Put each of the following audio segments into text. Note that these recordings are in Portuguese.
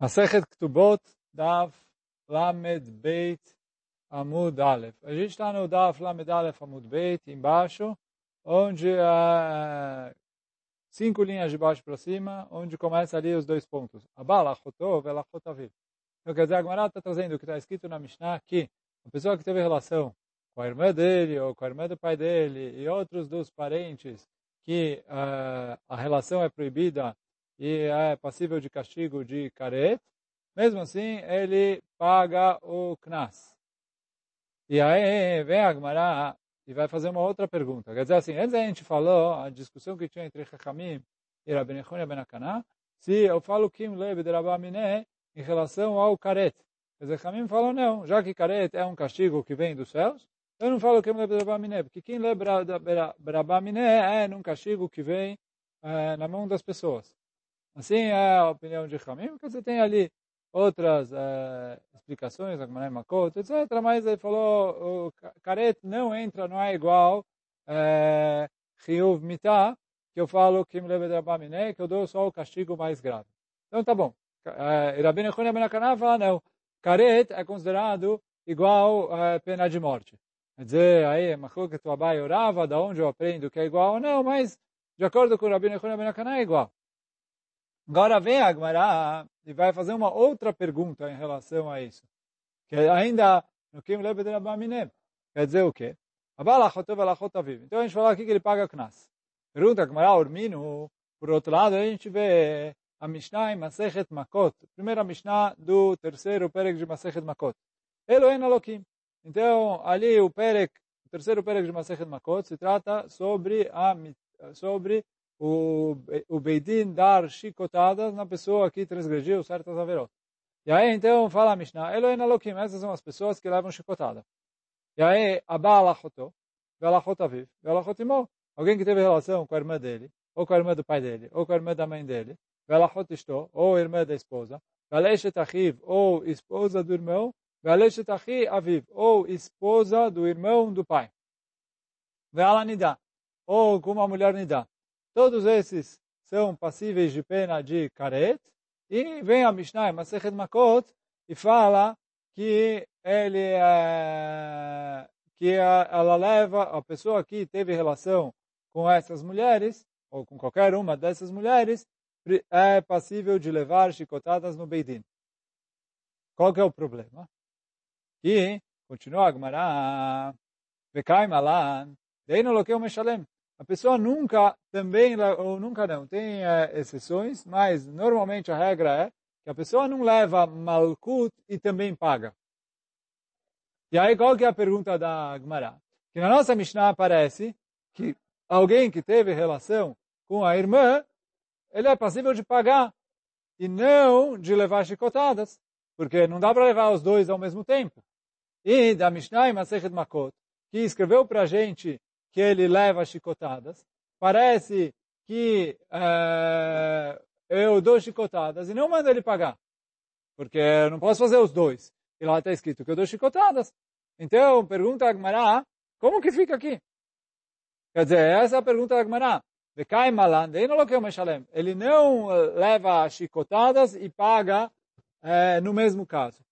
Masechet Ktubot, Daf Lamed Beit Amud Aleph. A gente está no Daf Lamed Aleph Amud Beit, embaixo, onde uh, cinco linhas de baixo para cima, onde começa ali os dois pontos. Abala Chotov, ela Chotaviv. Então, quer dizer, a está trazendo o que está escrito na Mishnah, que a pessoa que teve relação com a irmã dele, ou com a irmã do pai dele, e outros dos parentes, que uh, a relação é proibida e é passível de castigo de caret, mesmo assim ele paga o knas. E aí vem a Gemara e vai fazer uma outra pergunta. Quer dizer assim, antes a gente falou a discussão que tinha entre Chachamim e e Benakaná, se eu falo Kim Lebe de Rabamine em relação ao caret. Quer dizer, Chachamim falou não, já que caret é um castigo que vem dos céus, eu não falo Kim Lebe de Rabamine, porque Kim Lebe de Rabamine é um castigo que vem é, na mão das pessoas. Assim é a opinião de Hamim, porque você tem ali outras é, explicações, Agmanai Makot, etc. Mas ele falou, o caret não entra, não é igual é, Chiyuv Mitah, que eu falo Kim Leved Rabamine, que eu dou só o castigo mais grave. Então tá bom. É, Rabbi Nechon Ben Akaná fala, não, caret é considerado igual é, pena de morte. Quer dizer, aí, que tu abai orava, da onde eu aprendo que é igual ou não, mas de acordo com o Rabbi Nechon Ben é igual. Agora vem Agmará e vai fazer uma outra pergunta em relação a isso. Que ainda no Kim Lebe de Rabaminem. Quer dizer o quê? Então a gente fala aqui que ele paga Knas. Pergunta Agmará Urmino. Por outro lado, a gente vê a Mishnah em Masechet Makot. Primeira Mishnah do terceiro Perek de Masechet Makot. Elohen Alokim. Então, ali o Perek, o terceiro Perek de Masechet Makot, se trata sobre, a, sobre o, o Beidin dar chicotadas na pessoa que transgrediu certas averot. E aí, então, fala a Mishnah, Elohen Alokim, essas são as pessoas que levam chicotada. E aí, Abba Alachoto, Velachot Aviv, Velachot Imo, alguém que teve relação com a irmã dele, ou com a irmã do pai dele, ou com a irmã da mãe dele, Velachot Ishto, ou irmã da esposa, Veleshet Achiv, ou esposa do irmão, Veleshet Aviv, ou esposa do irmão do pai. Vela Nidá, ou com uma mulher Nidá. Todos esses são passíveis de pena de karet. E vem a Mishnah, Masechet Makot, e fala que ele é, que ela leva a pessoa que teve relação com essas mulheres ou com qualquer uma dessas mulheres é passível de levar chicotadas no Beidin. Qual que é o problema? E continua a Gemara, Vekai Malan, daí no loqueu Meshalem. A pessoa nunca também, ou nunca não, tem é, exceções, mas normalmente a regra é que a pessoa não leva malkut e também paga. E aí qual que é a pergunta da Gemara? Que na nossa Mishnah aparece que alguém que teve relação com a irmã, ele é passível de pagar e não de levar chicotadas, porque não dá para levar os dois ao mesmo tempo. E da Mishnah e Masechet Makot, que escreveu para a gente que ele leva chicotadas. Parece que é, eu dou chicotadas e não mando ele pagar. Porque eu não posso fazer os dois. E lá está escrito que eu dou chicotadas. Então, pergunta a Agmará, como que fica aqui? Quer dizer, essa é a pergunta da Agmará. Ele não eh, leva chicotadas e paga é, no mesmo caso.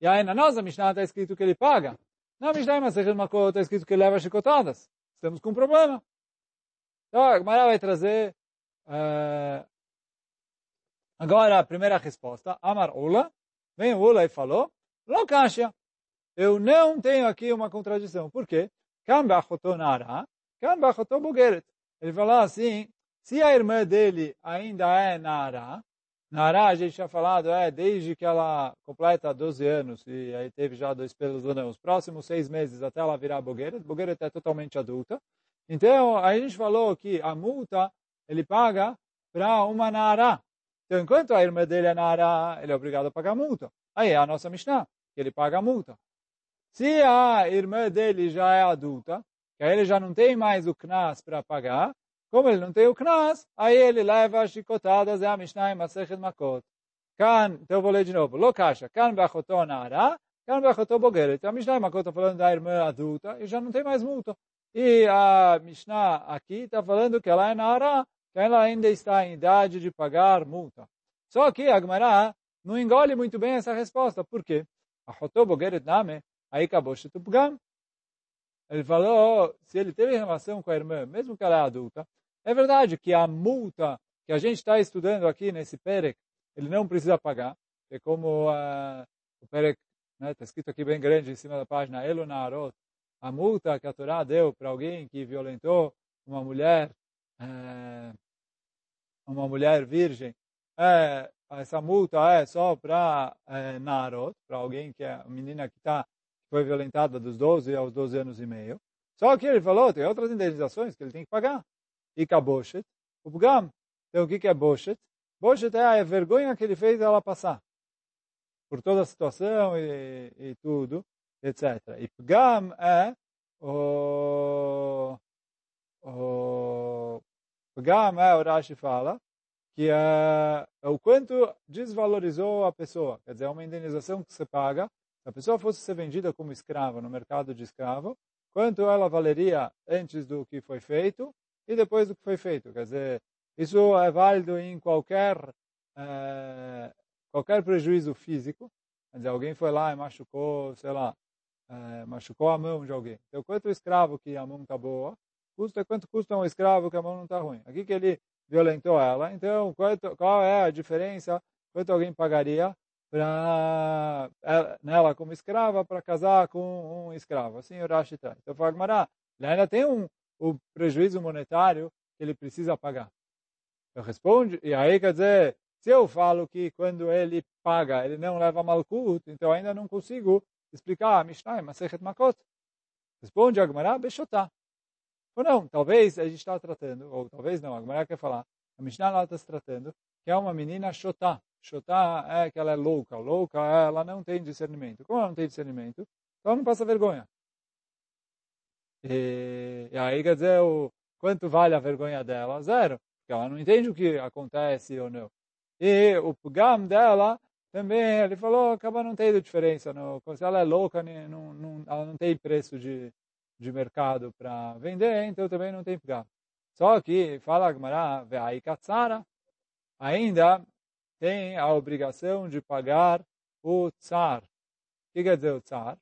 E aí na nossa Mishnah está escrito que ele paga. Na Mishnah Masechet Makot está escrito que ele leva chicotadas estamos com um problema. Então, a Gemara vai trazer uh, agora a primeira resposta. Amar Ula, vem Ula e falou, Lokasha, eu não tenho aqui uma contradição. Por quê? Ele falou assim, se a irmã dele ainda é nara, Nará, a gente tinha falado, é desde que ela completa 12 anos e aí teve já dois pelos não, os próximos seis meses até ela virar bogueira, bogueira é totalmente adulta. Então, a gente falou que a multa ele paga para uma Nará. Então, enquanto a irmã dele é Nará, ele é obrigado a pagar a multa. Aí é a nossa Mishnah, que ele paga a multa. Se a irmã dele já é adulta, que aí ele já não tem mais o CNAS para pagar, como ele não tem o Knas, aí ele leva as chicotadas, é a Mishnah em Masechet Makot. Kan, então eu vou ler de novo. Lokasha, kan bachotó nara, kan bachotó bogeret. Então a Mishnah em Makot está falando da irmã adulta e já não tem mais multa. E a Mishnah aqui está falando que ela é nara, que ela ainda está em idade de pagar multa. Só que a Gemara não engole muito bem essa resposta. Por quê? Aí acabou Ele falou, se ele teve relação com a irmã, mesmo que ela é adulta, é verdade que a multa que a gente está estudando aqui nesse Perek, ele não precisa pagar. É como uh, o Perek, está né, tá escrito aqui bem grande em cima da página, Elo Narot, a multa que a Torá deu para alguém que violentou uma mulher, uh, uma mulher virgem, é, essa multa é só para é, Narot, para alguém que é a menina que tá, foi violentada dos 12 aos 12 anos e meio. Só que ele falou, tem outras indenizações que ele tem que pagar. E kaboshet, o Pugam. Então o que, é boshet? Boshet é a vergonha que ele fez ela passar. Por toda a situação e, e tudo, etc. E Pugam é o... o Pugam é, o Rashi fala, que é, o quanto desvalorizou a pessoa. Quer dizer, é uma indenização que você paga. Se a pessoa fosse ser vendida como escrava no mercado de escravo, quanto ela valeria antes do que foi feito e depois do que foi feito. Quer dizer, isso é válido em qualquer, é, qualquer prejuízo físico. Quer dizer, alguém foi lá e machucou, sei lá, é, machucou a mão de alguém. Então, quanto o escravo que a mão está boa, custa quanto custa um escravo que a mão não está ruim. Aqui que ele violentou ela. Então, quanto, qual é a diferença? Quanto alguém pagaria para nela como escrava para casar com um escravo? Assim o Rashi traz. Então, Fagmará, ele ainda tem um o prejuízo monetário que ele precisa pagar. Eu respondo, e aí quer dizer, se eu falo que quando ele paga, ele não leva malkut, então ainda não consigo explicar a Mishnah, Masechet Makot. Responde Agmará, Bechotá. Ou não, talvez a gente está tratando, ou talvez não, a Gemara quer falar, a Mishnah lá está se tratando, que é uma menina Shotá. Shotá é que ela é louca, louca, ela não tem discernimento. Como ela não tem discernimento, então ela não passa vergonha. E, e aí quer dizer, o, quanto vale a vergonha dela? Zero. Porque ela não entende o que acontece ou não. E o pugam dela também, ele falou, acaba não tendo diferença. No, se ela é louca, não, não, ela não tem preço de, de mercado para vender, então também não tem pgam. Só que, fala a Gemara, aí katsara, ainda tem a obrigação de pagar o tsar. O que quer dizer o tsar?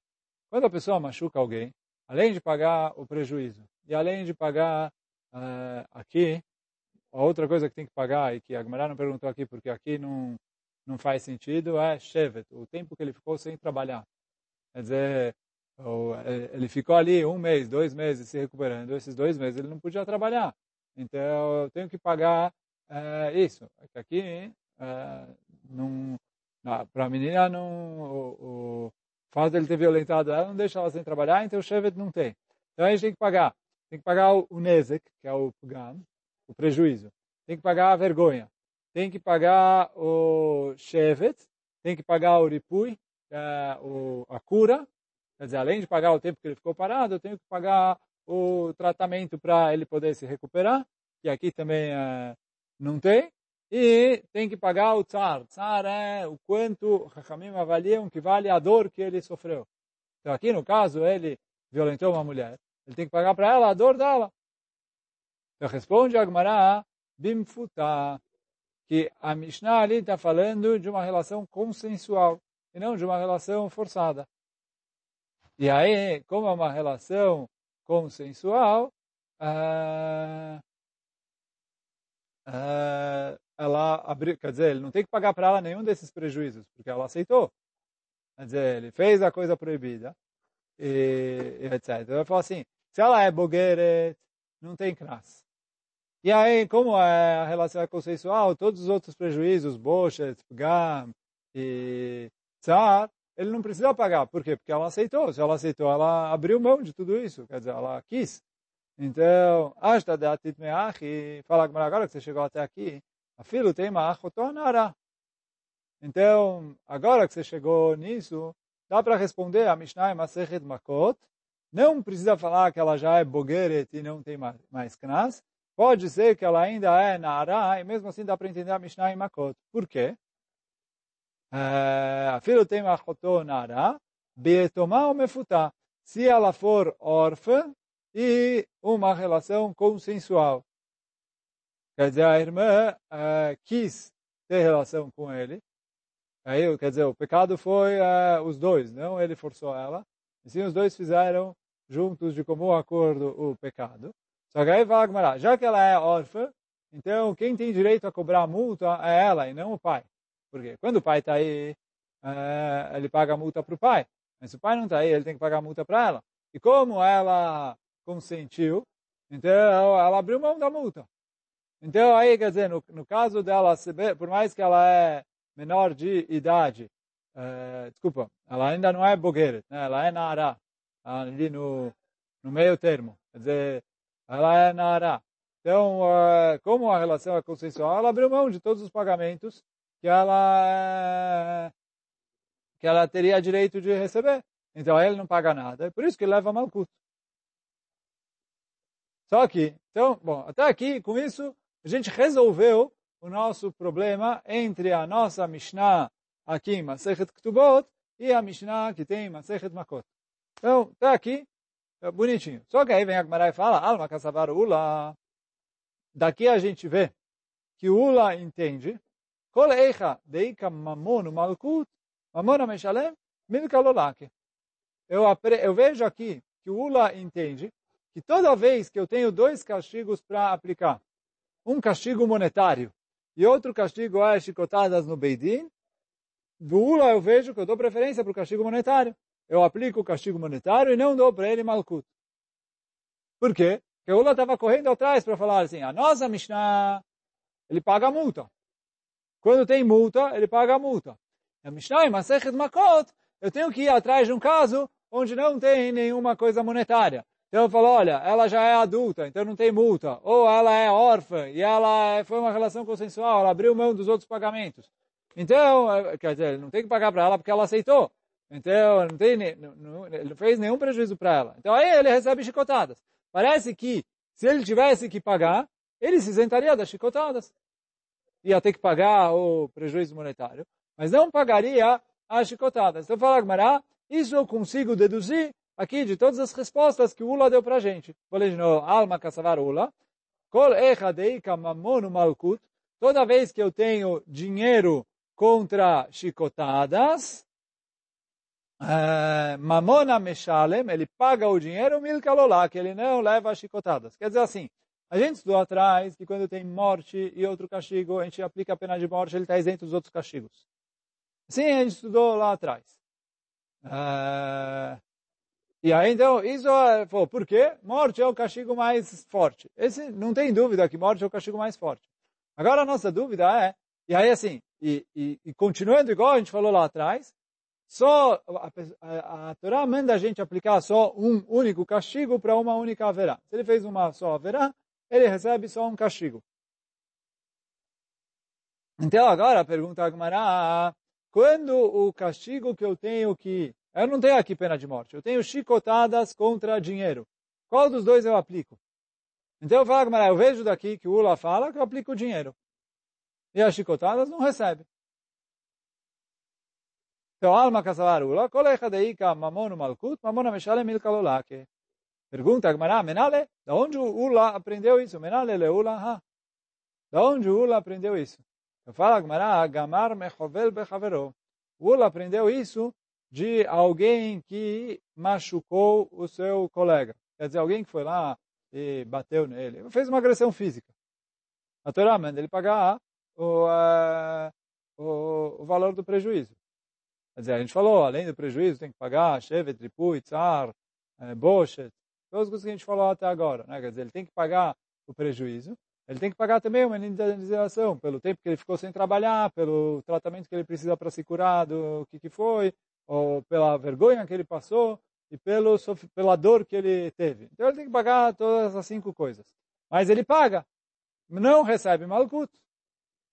Quando a pessoa machuca alguém, além de pagar o prejuízo, e além de pagar uh, aqui, a outra coisa que tem que pagar, e que a Gemara não perguntou aqui, porque aqui não, não faz sentido, é shevet, o tempo que ele ficou sem trabalhar. Quer dizer, é, ele ficou ali um mês, dois meses se recuperando. Esses dois meses ele não podia trabalhar. Então eu tenho que pagar é, isso. Aqui, é, para a menina, não, o fato ele ter violentado ela não deixa ela sem trabalhar, então o Shevet não tem. Então a gente tem que pagar. Tem que pagar o, o Nezek, que é o Pugam, o prejuízo. Tem que pagar a vergonha. Tem que pagar o Shevet. Tem que pagar o Ripui, é, o, a cura Quer dizer, além de pagar o tempo que ele ficou parado, eu tenho que pagar o tratamento para ele poder se recuperar, que aqui também é, não tem. E tem que pagar o tsar. Tsar é o quanto Hachamim avaliam que vale a dor que ele sofreu. Então aqui no caso, ele violentou uma mulher. Ele tem que pagar para ela a dor dela. Então responde Agmará, bimfuta, que a Mishnah ali está falando de uma relação consensual e não de uma relação forçada. E aí, como é uma relação consensual, ah, ela abriu, quer dizer, ele não tem que pagar para ela nenhum desses prejuízos, porque ela aceitou. Quer dizer, ele fez a coisa proibida, e, e etc. Então, ele falou assim, se ela é bogueret, não tem cras. E aí, como é a relação é consensual, todos os outros prejuízos, bochet, gam e tsar, ele não precisa pagar. Por quê? Porque ela aceitou. Se ela aceitou, ela abriu mão de tudo isso. Quer dizer, ela quis. Então, Ashta de Atit Meachi, fala agora que você chegou até aqui, a filho tem ara Então, agora que você chegou nisso, dá para responder a Mishnah Masechet Makot, não precisa falar que ela já é bogueret e não tem mais Knas, pode ser que ela ainda é Nara, e mesmo assim dá para entender a Mishnah em Makot. Por quê? Eh, a filho tem Maachotonara, beetoma ou Mefutá. Se ela for órfã, e uma relação consensual. Quer dizer, a irmã uh, quis ter relação com ele, Aí, quer dizer, o pecado foi uh, os dois, não ele forçou ela. E sim, os dois fizeram juntos de comum acordo o pecado. Só que aí fala Gmará, já que ela é órfã, então quem tem direito a cobrar multa é ela e não o pai. Porque quando o pai está aí, uh, ele paga a multa para o pai. Mas se o pai não está aí, ele tem que pagar a multa para ela. E como ela consentiu, então ela abriu mão da multa. Então aí, quer dizer, no, no caso dela, por mais que ela é menor de idade, uh, desculpa, ela ainda não é bogueira, né? ela é Nara, ali no, no meio termo, quer dizer, ela é Nara. Então, uh, como a relação é consensual, ela abriu mão de todos os pagamentos que ela, que ela teria direito de receber. Então, ele não paga nada, é por isso que leva malcuto. Só que, então, bom, até aqui, com isso, a gente resolveu o nosso problema entre a nossa Mishnah aqui em Masechet Ktubot e a Mishnah que tem em Masechet Makot. Então, tá aqui, é bonitinho. Só que aí vem a Gemara e fala, Alma Kassavar Ula. Daqui a gente vê que Ula entende, Kol Eicha Deika Mamon Malkut, Mamon Meshalem, Milka Lolake. Eu, eu vejo aqui que o Ula entende que toda vez que eu tenho dois castigos para aplicar, um castigo monetário e outro castigo é chicotadas no Beidin, do Ula eu vejo que eu dou preferência para o castigo monetário. Eu aplico o castigo monetário e não dou para ele Malkut. Por quê? Porque o Ula estava correndo atrás para falar assim, a nossa Mishnah, ele paga a multa. Quando tem multa, ele paga a multa. A Mishnah em Masechet Makot, eu tenho que ir atrás de um caso onde não tem nenhuma coisa monetária. Então eu falo, olha, ela já é adulta, então não tem multa. Ou ela é órfã e ela foi uma relação consensual, ela abriu mão dos outros pagamentos. Então, é, quer dizer, não tem que pagar para ela porque ela aceitou. Então, não tem, não, ele não fez nenhum prejuízo para ela. Então aí ele recebe chicotadas. Parece que se ele tivesse que pagar, ele se isentaria das chicotadas. Ia ter que pagar o prejuízo monetário, mas não pagaria as chicotadas. Então fala Gmará, isso eu consigo deduzir aqui de todas as respostas que o Ula deu para a gente. Falei de novo, alma kassavar Ula. Kol echadeika mamonu malkut. Toda vez que eu tenho dinheiro contra chicotadas, uh, mamona meshalem, ele paga o dinheiro, milkalolá, que ele não leva chicotadas. Quer dizer assim, a gente estudou atrás que quando tem morte e outro castigo, a gente aplica a pena de morte, ele está isento dos outros castigos. Sim, a gente estudou lá atrás. Uh, e aí, então, isso é, por quê? Morte é o castigo mais forte. Esse, não tem dúvida que morte é o castigo mais forte. Agora, a nossa dúvida é, e aí assim, e, e, e continuando igual a gente falou lá atrás, só a, a, a Torá manda a gente aplicar só um único castigo para uma única haverá. Se ele fez uma só haverá, ele recebe só um castigo. Então agora a pergunta Agmará, quando o castigo que eu tenho que eu não tenho aqui pena de morte. Eu tenho chicotadas contra dinheiro. Qual dos dois eu aplico? Então eu falo, eu vejo daqui que o Ula fala que eu aplico o dinheiro. E as chicotadas não recebe. Então, alma kasavar Ula, kolecha deika mamon malkut, mamon ameshale milka lolake. Pergunta Agmará, Menale, da onde o Ula aprendeu isso? Menale le Ula, ha. Da onde o Ula aprendeu isso? Eu falo Agmará, Gamar mechovel bechavero. O Ula aprendeu isso de alguém que machucou o seu colega. Quer dizer, alguém que foi lá e bateu nele, fez uma agressão física. A Torá manda ele pagar o, uh, o, o, valor do prejuízo. Quer dizer, a gente falou, além do prejuízo, tem que pagar Shevet, Ripui, Tzar, eh, Boshet, todas as coisas que a gente falou até agora. Né? Quer dizer, ele tem que pagar o prejuízo, ele tem que pagar também uma indenização pelo tempo que ele ficou sem trabalhar, pelo tratamento que ele precisa para se curar do que, que foi, ou pela vergonha que ele passou e pelo, pela dor que ele teve. Então ele tem que pagar todas essas cinco coisas. Mas ele paga, não recebe malkut.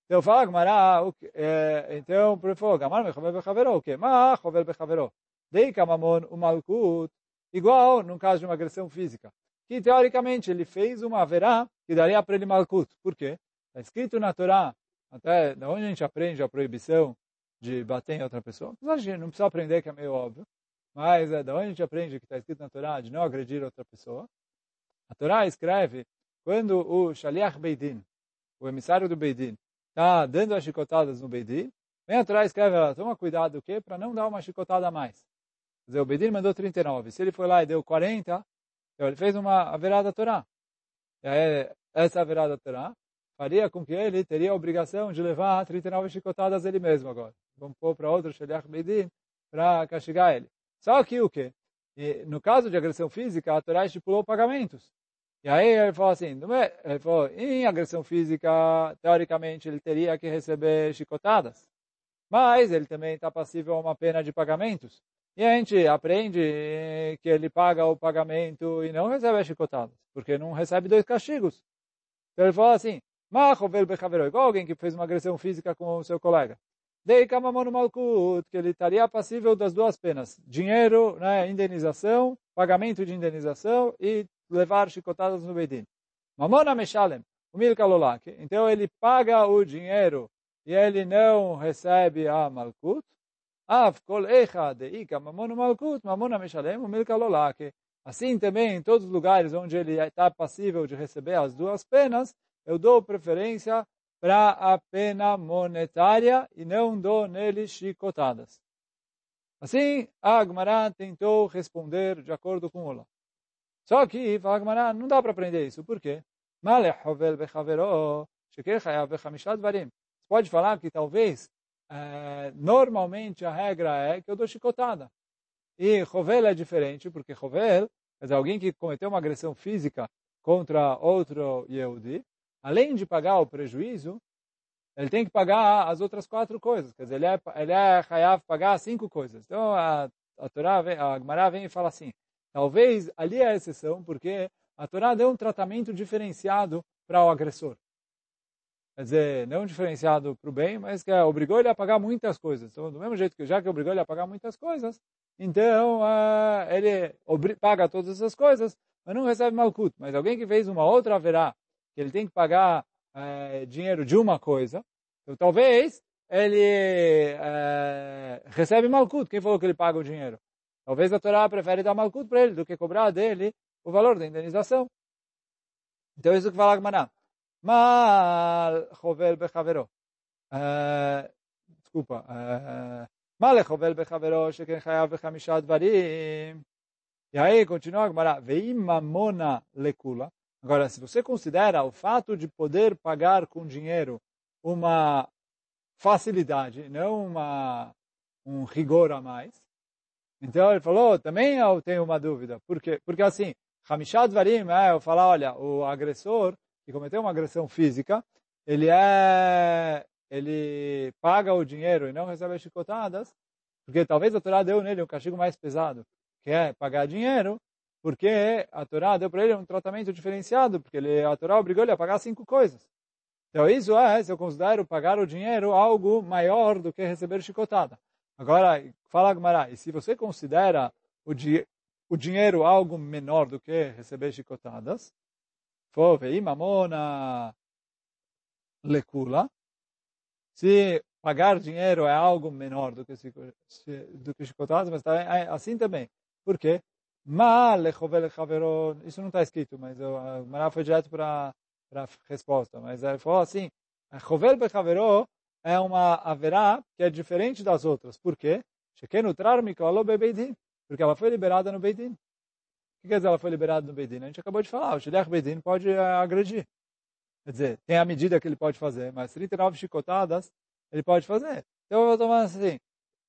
Então fala Gmará, é, então, por favor, Gamar mechover bechavero, o quê? Ma chover bechavero. Dei kamamon o malkut, igual num caso de uma agressão física. Que teoricamente ele fez uma verá que daria para ele malkut. Por quê? Está escrito na Torá, até de onde a gente aprende a proibição de bater em outra pessoa. A gente não precisa aprender, que é meio óbvio. Mas é da onde a gente aprende que está escrito na Torá de não agredir outra pessoa. A Torá escreve quando o Shaliach Beidin, o emissário do Beidin, está dando as chicotadas no Beidin, Vem atrás, escreve ela, toma cuidado o quê? Para não dar uma chicotada a mais. Quer dizer, o Bedin mandou 39. Se ele foi lá e deu 40, então ele fez uma averada Torá. E aí, essa averada Torá faria com que ele teria a obrigação de levar 39 chicotadas ele mesmo agora. Vamos pôr para outro Sheliach Bedin para castigar ele. Só que o quê? E, no caso de agressão física, a Torá estipulou pagamentos. E aí ele falou assim, é? ele falou, em agressão física, teoricamente, ele teria que receber chicotadas mas ele também está passível a uma pena de pagamentos. E a gente aprende que ele paga o pagamento e não recebe as chicotadas, porque não recebe dois castigos. Então ele fala assim, igual alguém que fez uma agressão física com o seu colega. Dei no malkut, que ele estaria passível das duas penas. Dinheiro, né, indenização, pagamento de indenização e levar chicotadas no Bedin. Mamona meshalem, o milka lolak. Então ele paga o dinheiro e ele não recebe a malkut, af kol echa deika mamon malkut, mamon meshalem o milka lolake. Assim também, em todos os lugares onde ele está passível de receber as duas penas, eu dou preferência para a pena monetária e não dou nele chicotadas. Assim, Agmará tentou responder de acordo com o Só que, Agmará, não dá para aprender isso. Por quê? Pode falar que talvez, é, normalmente a regra é que eu dou chicotada. E Rovel é diferente, porque Rovel, dizer, alguém que cometeu uma agressão física contra outro Yehudi, além de pagar o prejuízo, ele tem que pagar as outras quatro coisas. Quer dizer, ele é, ele é Hayav pagar cinco coisas. Então, a, a Torá, vem, a Gemara vem e fala assim, talvez ali é a exceção, porque a Torá deu um tratamento diferenciado para o agressor quer dizer, não diferenciado para o bem, mas que obrigou ele a pagar muitas coisas. Então, do mesmo jeito que já que obrigou ele a pagar muitas coisas, então uh, ele paga todas essas coisas, mas não recebe malkut. Mas alguém que fez uma outra haverá, que ele tem que pagar é, dinheiro de uma coisa, então talvez ele é, recebe malcuto. Quem falou que ele paga o dinheiro? Talvez a Torá prefere dar malcuto para ele do que cobrar dele o valor da indenização. Então isso que fala Gmaná. Mal chovel bechavero. Eh, desculpa. Mal chovel bechavero sheken chayav bechamisha dvarim. E aí continua a Gmará. Veim mamona lekula. Agora, se você considera o fato de poder pagar com dinheiro uma facilidade, não uma, um rigor a mais, então ele falou, também eu tenho uma dúvida. Por quê? Porque assim, Hamishad Varim é eu falar, olha, o agressor que cometeu uma agressão física, ele é ele paga o dinheiro e não recebe as chicotadas, porque talvez a Torá deu nele um castigo mais pesado, que é pagar dinheiro, porque a Torá deu para ele um tratamento diferenciado, porque ele, a Torá obrigou ele a pagar cinco coisas. Então isso é, se eu considero pagar o dinheiro algo maior do que receber chicotada. Agora, fala Gmará, e se você considera o, di o dinheiro algo menor do que receber chicotadas, Fove, mamona lecula. Se pagar dinheiro é algo menor do que, do que chicotadas, mas tá, é assim também. Por quê? Isso não está escrito, mas o Mará foi direto para a resposta. Mas ele falou assim, Chovel bechavero é uma haverá que é diferente das outras. Por quê? Porque ela foi liberada no Beidin que quer dizer ela foi liberada no Bedin? A gente acabou de falar, o Shiliach Bedin pode agredir. Quer dizer, tem a medida que ele pode fazer, mas 39 chicotadas ele pode fazer. Então eu vou tomar assim,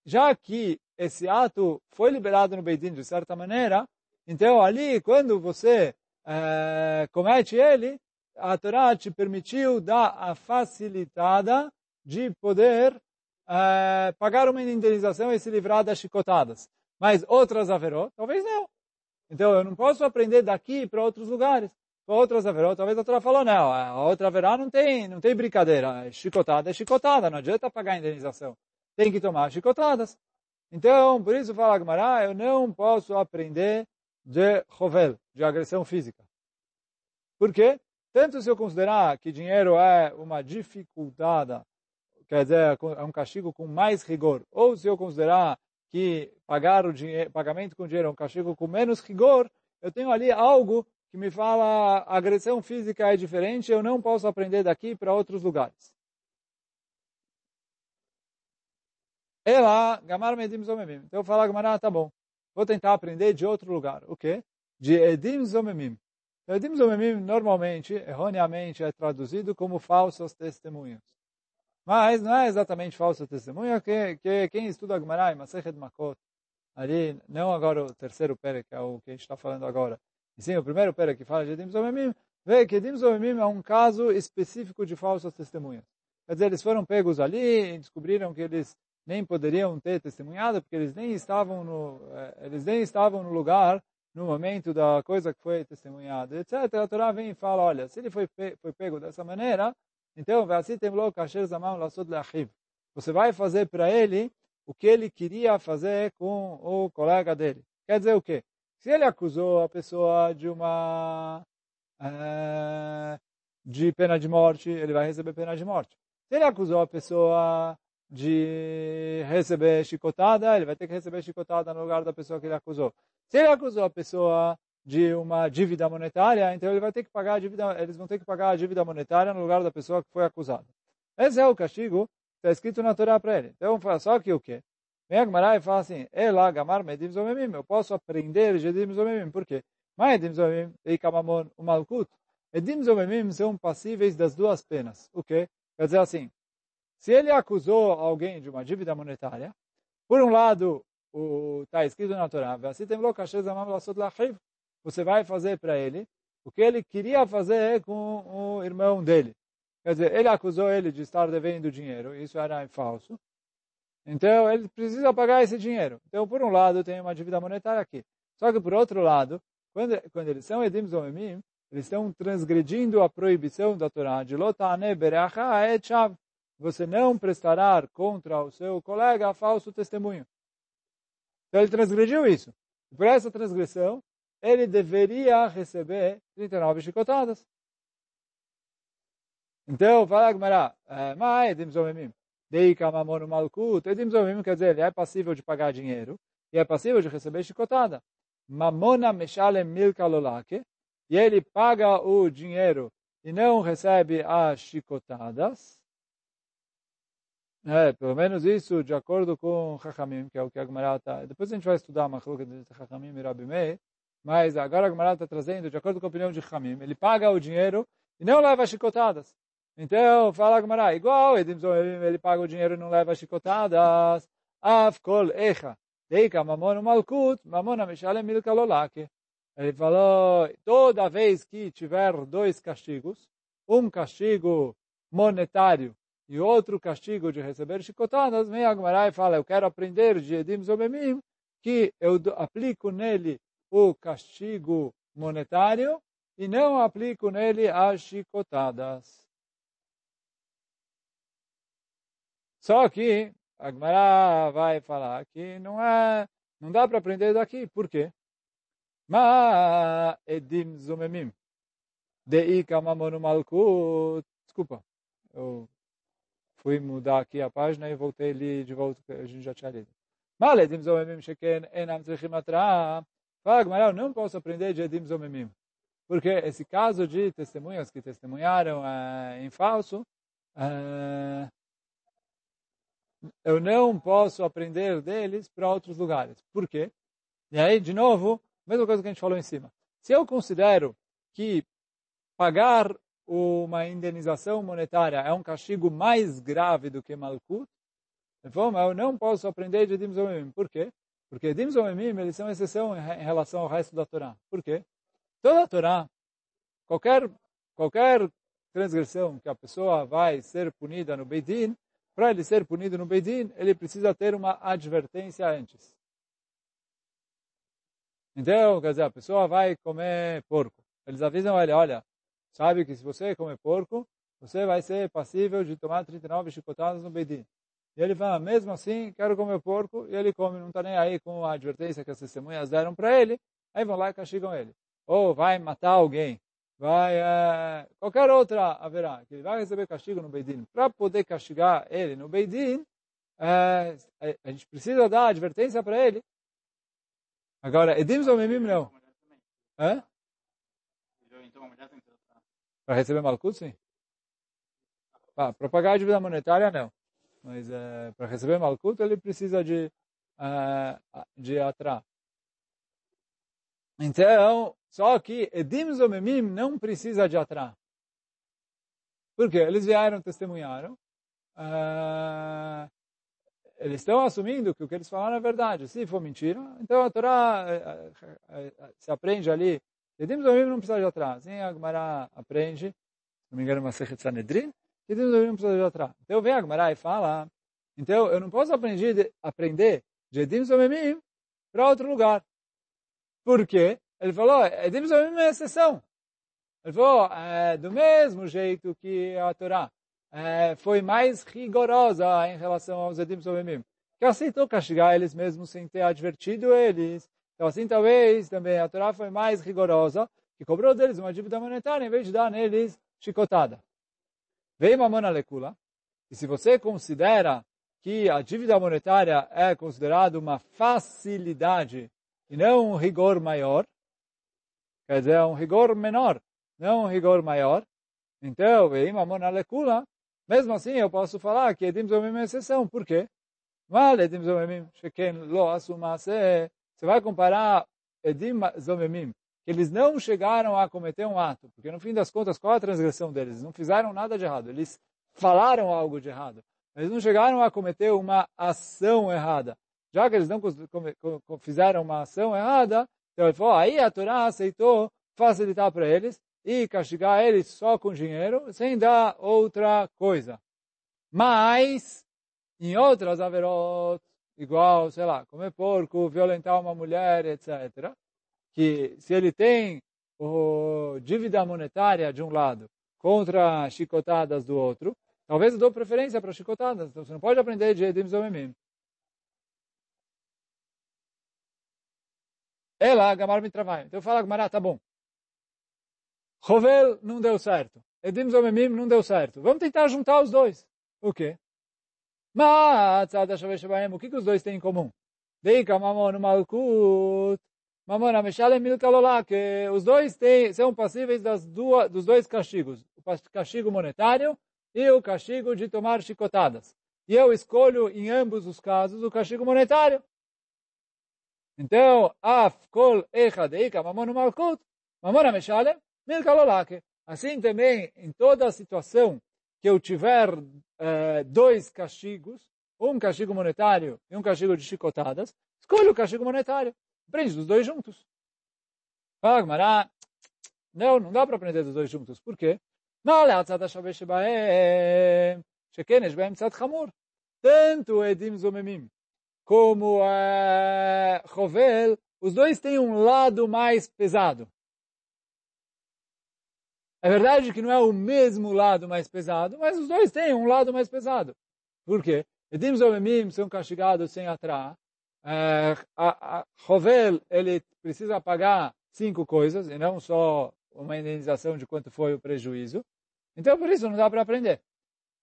já que esse ato foi liberado no Bedin de certa maneira, então ali, quando você é, comete ele, a Torá te permitiu dar a facilitada de poder é, pagar uma indenização e se livrar das chicotadas. Mas outras haverá, talvez não. Então, eu não posso aprender daqui para outros lugares, outras haverá. Talvez a Torá falou, não, a outra haverá não tem, não tem brincadeira. É chicotada é chicotada, não adianta pagar a indenização. Tem que tomar chicotadas. Então, por isso fala Gmará, eu não posso aprender de chovel, de agressão física. Por quê? Tanto se eu considerar que dinheiro é uma dificuldade, quer dizer, é um castigo com mais rigor, ou se eu considerar que pagar o pagamento com dinheiro é um castigo com menos rigor, eu tenho ali algo que me fala agressão física é diferente, eu não posso aprender daqui para outros lugares. Ela, Gamar Medim Zomemim. Então eu falo a Gamara, tá bom. Vou tentar aprender de outro lugar. O quê? De Edim Zomemim. Edim Zomemim, normalmente, erroneamente, é traduzido como falsos testemunhos. Mas não é exatamente falso testemunho, que, que quem estuda Gemara em Masechet Makot, ali, não agora o terceiro pere, que é o que a gente está falando agora, e sim o primeiro pere que fala de Edim Zomemim, vê que Edim Zomemim é um caso específico de falsos testemunhos. Quer dizer, eles foram pegos ali e descobriram que eles nem poderiam ter testemunhado, porque eles nem estavam no, eh, eles nem estavam no lugar no momento da coisa que foi testemunhada, etc. A Torá vem e fala, olha, se ele foi, pe foi pego dessa maneira, então, você vai fazer para ele o que ele queria fazer com o colega dele. Quer dizer o quê? Se ele acusou a pessoa de uma uh, de pena de morte, ele vai receber pena de morte. Se ele acusou a pessoa de receber chicotada, ele vai ter que receber chicotada no lugar da pessoa que ele acusou. Se ele acusou a pessoa de uma dívida monetária, então ele vai ter que pagar a dívida, eles vão ter que pagar a dívida monetária no lugar da pessoa que foi acusada. Esse é o castigo está escrito na Torá para ele. Então, só que o quê? Vem a e fala assim, Ela gamar medim zomemim, eu posso aprender jedim zomemim, por quê? Mas edim zomemim, eikamamon, o malkut. Edim zomemim são passíveis das duas penas. O quê? Quer dizer assim, se ele acusou alguém de uma dívida monetária, por um lado, está escrito na Torá, você vai fazer para ele o que ele queria fazer com o irmão dele. Quer dizer, ele acusou ele de estar devendo dinheiro, isso era falso. Então, ele precisa pagar esse dinheiro. Então, por um lado, tem uma dívida monetária aqui. Só que, por outro lado, quando, quando eles são Edim Zomemim, eles estão transgredindo a proibição da Torá de Lotane Bereacha Etchav. Você não prestará contra o seu colega falso testemunho. Então, ele transgrediu isso. Por essa transgressão, ele deveria receber 39 chicotadas. Então, fala Gmará, é, mas Edim Deika Malkut, Edim quer dizer, ele é passível de pagar dinheiro e é passível de receber chicotada. Mamona Meshalem Milka Lolake, e ele paga o dinheiro e não recebe as chicotadas. É, pelo menos isso de acordo com Chachamim, que é o que a Gemara está... Depois a gente vai estudar a Machloka de Chachamim e Rabi Meir, mas agora a Gemara está trazendo, de acordo com a opinião de Hamim, ele paga o dinheiro e não leva chicotadas. Então, fala a Gemara, igual, ele paga o dinheiro e não leva chicotadas. Af kol echa, deika mamon malkut, mamon ameshalem milka lolake. Ele falou, toda vez que tiver dois castigos, um castigo monetário e outro castigo de receber chicotadas, vem a Gemara e fala, eu quero aprender de Edim Zomemim, que eu aplico nele o castigo monetário e não aplico nele as chicotadas. Só que a Gemara vai falar que não é, não dá para aprender daqui. Por quê? Ma edim zomemim. Deika mamonu malkut. Desculpa, eu fui mudar aqui a página e voltei ali de volta, a gente já tinha lido. Ma edim zomemim sheken enam tzrichim atra. Fala, não posso aprender de Edim Zomemim. Porque esse caso de testemunhas que testemunharam uh, em falso, uh, eu não posso aprender deles para outros lugares. Por quê? E aí, de novo, mesma coisa que a gente falou em cima. Se eu considero que pagar uma indenização monetária é um castigo mais grave do que Malkut, então eu não posso aprender de Edim Zomemim. Por quê? Porque Edim Zomemim, eles são exceção em relação ao resto da Torá. Por quê? Toda a Torá, qualquer, qualquer transgressão que a pessoa vai ser punida no Beidin, para ele ser punido no Beidin, ele precisa ter uma advertência antes. Então, quer dizer, a pessoa vai comer porco. Eles avisam ele, olha, sabe que se você comer porco, você vai ser passível de tomar 39 chicotadas no Beidin. E ele fala, mesmo assim, quero comer porco, e ele come, não está nem aí com a advertência que as testemunhas deram para ele, aí vão lá e castigam ele. Ou vai matar alguém, vai, é, qualquer outra haverá, que ele vai receber castigo no Beidin. Para poder castigar ele no Beidin, é, a gente precisa dar advertência para ele. Agora, Edim Zomemim não. É? Para receber Malkut, sim. Para pagar a dívida monetária, não. mas é, para receber Malkut ele precisa de, é, de Atra. Então, só que Edim Zomemim não precisa de Atra. Por quê? Eles vieram, testemunharam. Uh, eles estão assumindo que o que eles falaram é verdade. Se for mentira, então a Torá se aprende ali. Edim Zomemim não precisa de Atra. Sim, a Gemara aprende, se não me engano, uma Sechet Sanedrin, Edim Zomemim não precisa de Atra. Então vem a Gemara e fala, então eu não posso aprender, aprender de Edim Zomemim para outro lugar. Por quê? Ele falou, Edim Zomim é exceção. Ele falou, é, do mesmo jeito que a Torá é, foi mais rigorosa em relação aos Edim que aceitou castigar eles mesmos sem ter advertido eles. Então assim talvez também a Torá foi mais rigorosa, que cobrou deles uma dívida monetária em vez de dar neles chicotada. Veio uma mona lecula, e se você considera que a dívida monetária é considerada uma facilidade e não um rigor maior, quer dizer, um rigor menor, não um rigor maior. Então, veio a monalecula, mesmo assim eu posso falar que Edim Zomim é exceção. Por quê? Mal Edim Zomim, Sheken lo asumase, você vai comparar Edim Zomimim, que eles não chegaram a cometer um ato, porque no fim das contas, qual a transgressão deles? Eles não fizeram nada de errado, eles falaram algo de errado. Eles não chegaram a cometer uma ação errada. Já que eles não fizeram uma ação errada, então ele falou, aí a Torá aceitou facilitar para eles e castigar eles só com dinheiro, sem dar outra coisa. Mas, em outras averot, igual, sei lá, comer porco, violentar uma mulher, etc., que se ele tem o dívida monetária de um lado contra chicotadas do outro, talvez eu dou preferência para chicotadas. Então você não pode aprender de Edim Zomemim. Ela, Gamar Mitravai. Então fala, Gamar, tá bom. Rovel não deu certo. Edim Zomemim não deu certo. Vamos tentar juntar os dois. O quê? Mas, o que, que os dois têm em comum? Deika Mamon Malkut. Mamon Ameshalem Milkalolá. Que os dois têm, são passíveis das duas, dos dois castigos. O castigo monetário e o castigo de tomar chicotadas. E eu escolho em ambos os casos o castigo monetário. Então, af kol echad eika mamon malkut, mamon ameshalem, milkalolake. Assim também, em toda a situação que eu tiver eh, dois castigos, um castigo monetário e um castigo de chicotadas, escolho o castigo monetário. Aprende dos dois juntos. Fala, não, não dá para aprender dos dois juntos. Por quê? Tanto Edim Zomemim como a uh, Rovel, os dois têm um lado mais pesado. É verdade que não é o mesmo lado mais pesado, mas os dois têm um lado mais pesado. Por quê? Edim Zomemim são castigados sem atrás. Uh, a, a Rovel, ele precisa pagar cinco coisas, e não só uma indenização de quanto foi o prejuízo. Então, por isso, não dá para aprender.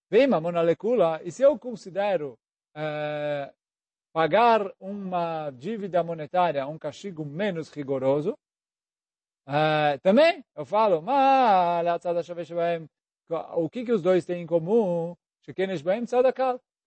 Vem monalecula, e se eu considero uh, pagar uma dívida monetária, um castigo menos rigoroso, uh, também eu falo, o que, que os dois têm em comum?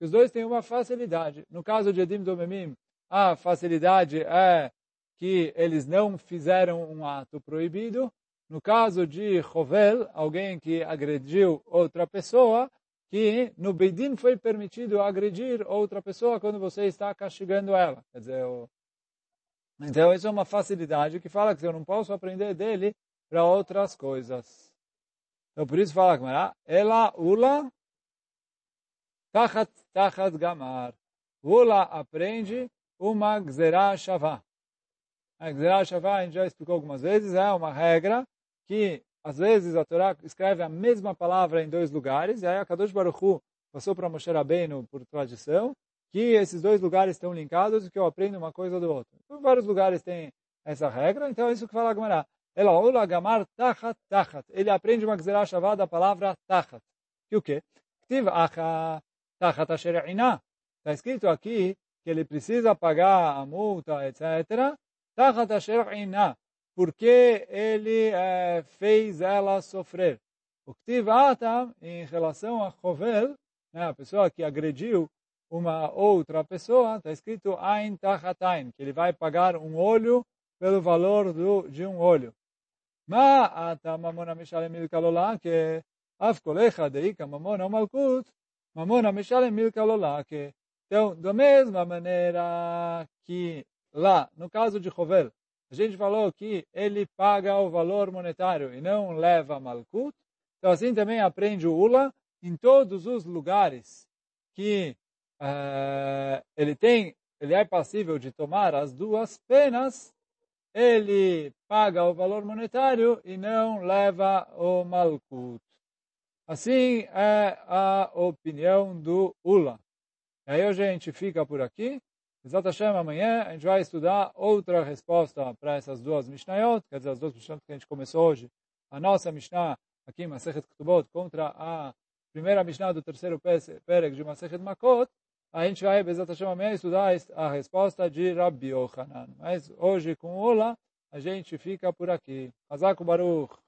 Os dois têm uma facilidade. No caso de Edim Domemim, a facilidade é que eles não fizeram um ato proibido. No caso de Chovel, alguém que agrediu outra pessoa, que no Beidin foi permitido agredir outra pessoa quando você está castigando ela. Quer dizer, o... então isso é uma facilidade que fala que eu não posso aprender dele para outras coisas. Então por isso fala Gamara, ela ula tachat tachat gamar. Ula aprende uma gzerah shavá. A gzerah shavá, a gente já explicou algumas vezes, é uma regra que às vezes a Torá escreve a mesma palavra em dois lugares, e aí a Kadosh Baruch Hu passou para Moshe Rabbeinu por tradição, que esses dois lugares estão linkados que eu aprendo uma coisa do outro. Então, vários lugares tem essa regra, então é isso que fala a Gemara. Ela ula gamar tachat tachat. Ele aprende uma gzerah shavá da palavra tachat. Que o quê? Ktiv acha tachat asher Está escrito aqui que ele precisa pagar a multa, etc. Tachat asher porque ele é, fez ela sofrer. O Ktiv Atam, em relação a Chovel, né, a pessoa que agrediu uma outra pessoa, está escrito Ain Tachatain, que ele vai pagar um olho pelo valor do, de um olho. Ma ata mamona mishalem milka lola, que af kolecha deika mamona malkut, mamona mishalem milka lola, que então, da mesma maneira que lá, no caso de Rovel, a gente falou que ele paga o valor monetário e não leva malkut, então assim também aprende o Ula em todos os lugares que uh, ele tem, ele é passível de tomar as duas penas, ele paga o valor monetário e não leva o malkut. Assim é a opinião do Ula. E aí a gente fica por aqui. Hashem, amanhã a gente vai estudar outra resposta para essas duas Mishnayot, quer dizer, as duas Mishnayot que a gente começou hoje. A nossa Mishnah aqui Masechet Ketubot contra a primeira Mishnah do terceiro Perek de Masechet Makot. A gente vai, Bezat Hashem, amanhã estudar a resposta de Rabbi Yochanan. Mas hoje, com Ola, a gente fica por aqui. Hazako Baruch.